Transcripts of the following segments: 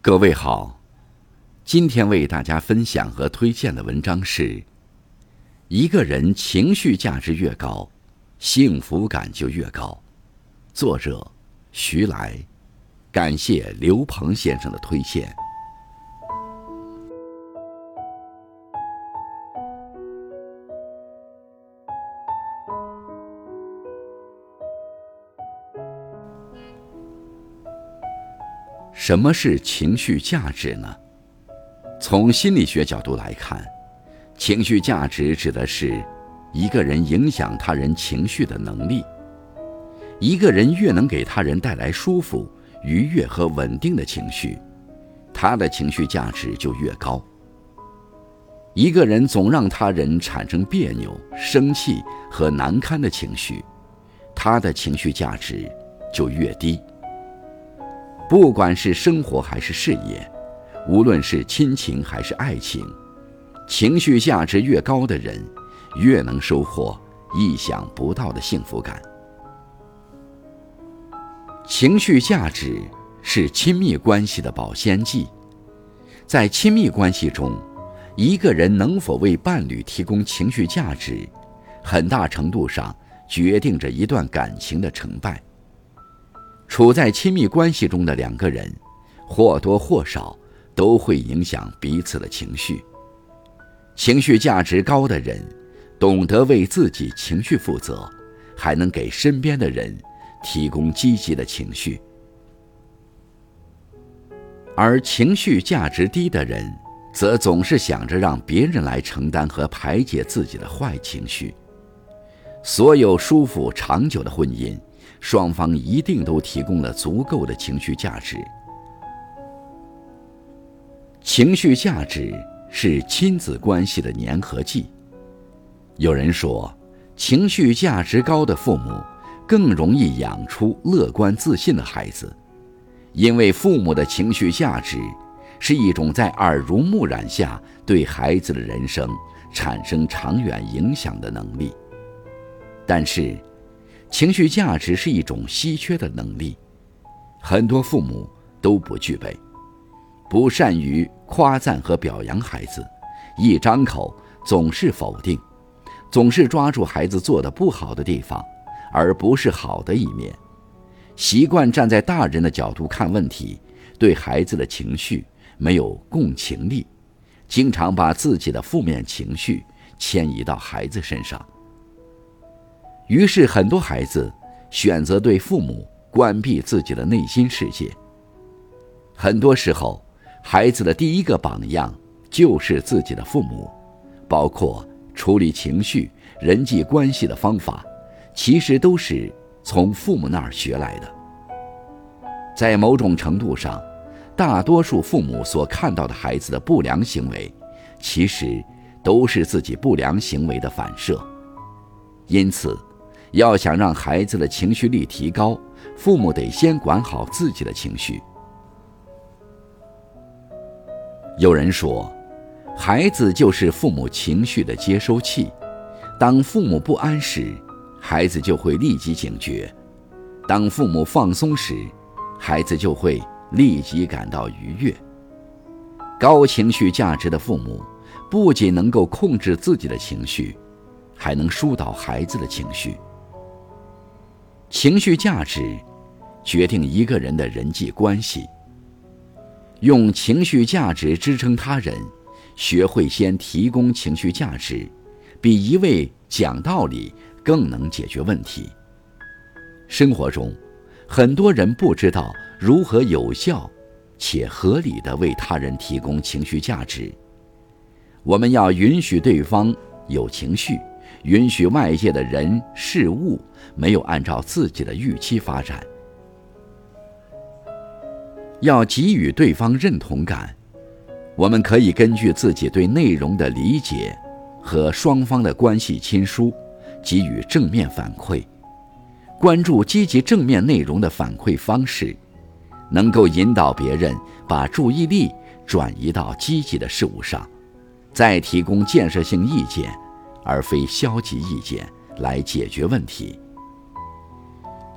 各位好，今天为大家分享和推荐的文章是：一个人情绪价值越高，幸福感就越高。作者徐来，感谢刘鹏先生的推荐。什么是情绪价值呢？从心理学角度来看，情绪价值指的是一个人影响他人情绪的能力。一个人越能给他人带来舒服、愉悦和稳定的情绪，他的情绪价值就越高。一个人总让他人产生别扭、生气和难堪的情绪，他的情绪价值就越低。不管是生活还是事业，无论是亲情还是爱情，情绪价值越高的人，越能收获意想不到的幸福感。情绪价值是亲密关系的保鲜剂，在亲密关系中，一个人能否为伴侣提供情绪价值，很大程度上决定着一段感情的成败。处在亲密关系中的两个人，或多或少都会影响彼此的情绪。情绪价值高的人，懂得为自己情绪负责，还能给身边的人提供积极的情绪。而情绪价值低的人，则总是想着让别人来承担和排解自己的坏情绪。所有舒服长久的婚姻。双方一定都提供了足够的情绪价值。情绪价值是亲子关系的粘合剂。有人说，情绪价值高的父母更容易养出乐观自信的孩子，因为父母的情绪价值是一种在耳濡目染下对孩子的人生产生长远影响的能力。但是，情绪价值是一种稀缺的能力，很多父母都不具备，不善于夸赞和表扬孩子，一张口总是否定，总是抓住孩子做的不好的地方，而不是好的一面，习惯站在大人的角度看问题，对孩子的情绪没有共情力，经常把自己的负面情绪迁移到孩子身上。于是，很多孩子选择对父母关闭自己的内心世界。很多时候，孩子的第一个榜样就是自己的父母，包括处理情绪、人际关系的方法，其实都是从父母那儿学来的。在某种程度上，大多数父母所看到的孩子的不良行为，其实都是自己不良行为的反射。因此，要想让孩子的情绪力提高，父母得先管好自己的情绪。有人说，孩子就是父母情绪的接收器，当父母不安时，孩子就会立即警觉；当父母放松时，孩子就会立即感到愉悦。高情绪价值的父母，不仅能够控制自己的情绪，还能疏导孩子的情绪。情绪价值决定一个人的人际关系。用情绪价值支撑他人，学会先提供情绪价值，比一味讲道理更能解决问题。生活中，很多人不知道如何有效且合理的为他人提供情绪价值。我们要允许对方有情绪。允许外界的人事物没有按照自己的预期发展，要给予对方认同感。我们可以根据自己对内容的理解和双方的关系亲疏，给予正面反馈。关注积极正面内容的反馈方式，能够引导别人把注意力转移到积极的事物上，再提供建设性意见。而非消极意见来解决问题。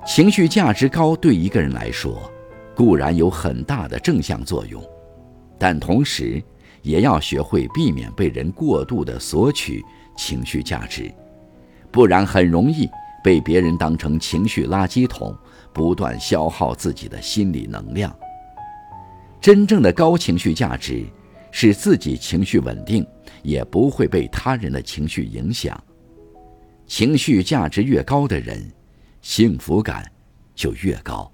情绪价值高对一个人来说，固然有很大的正向作用，但同时也要学会避免被人过度的索取情绪价值，不然很容易被别人当成情绪垃圾桶，不断消耗自己的心理能量。真正的高情绪价值，使自己情绪稳定，也不会被他人的情绪影响。情绪价值越高的人，幸福感就越高。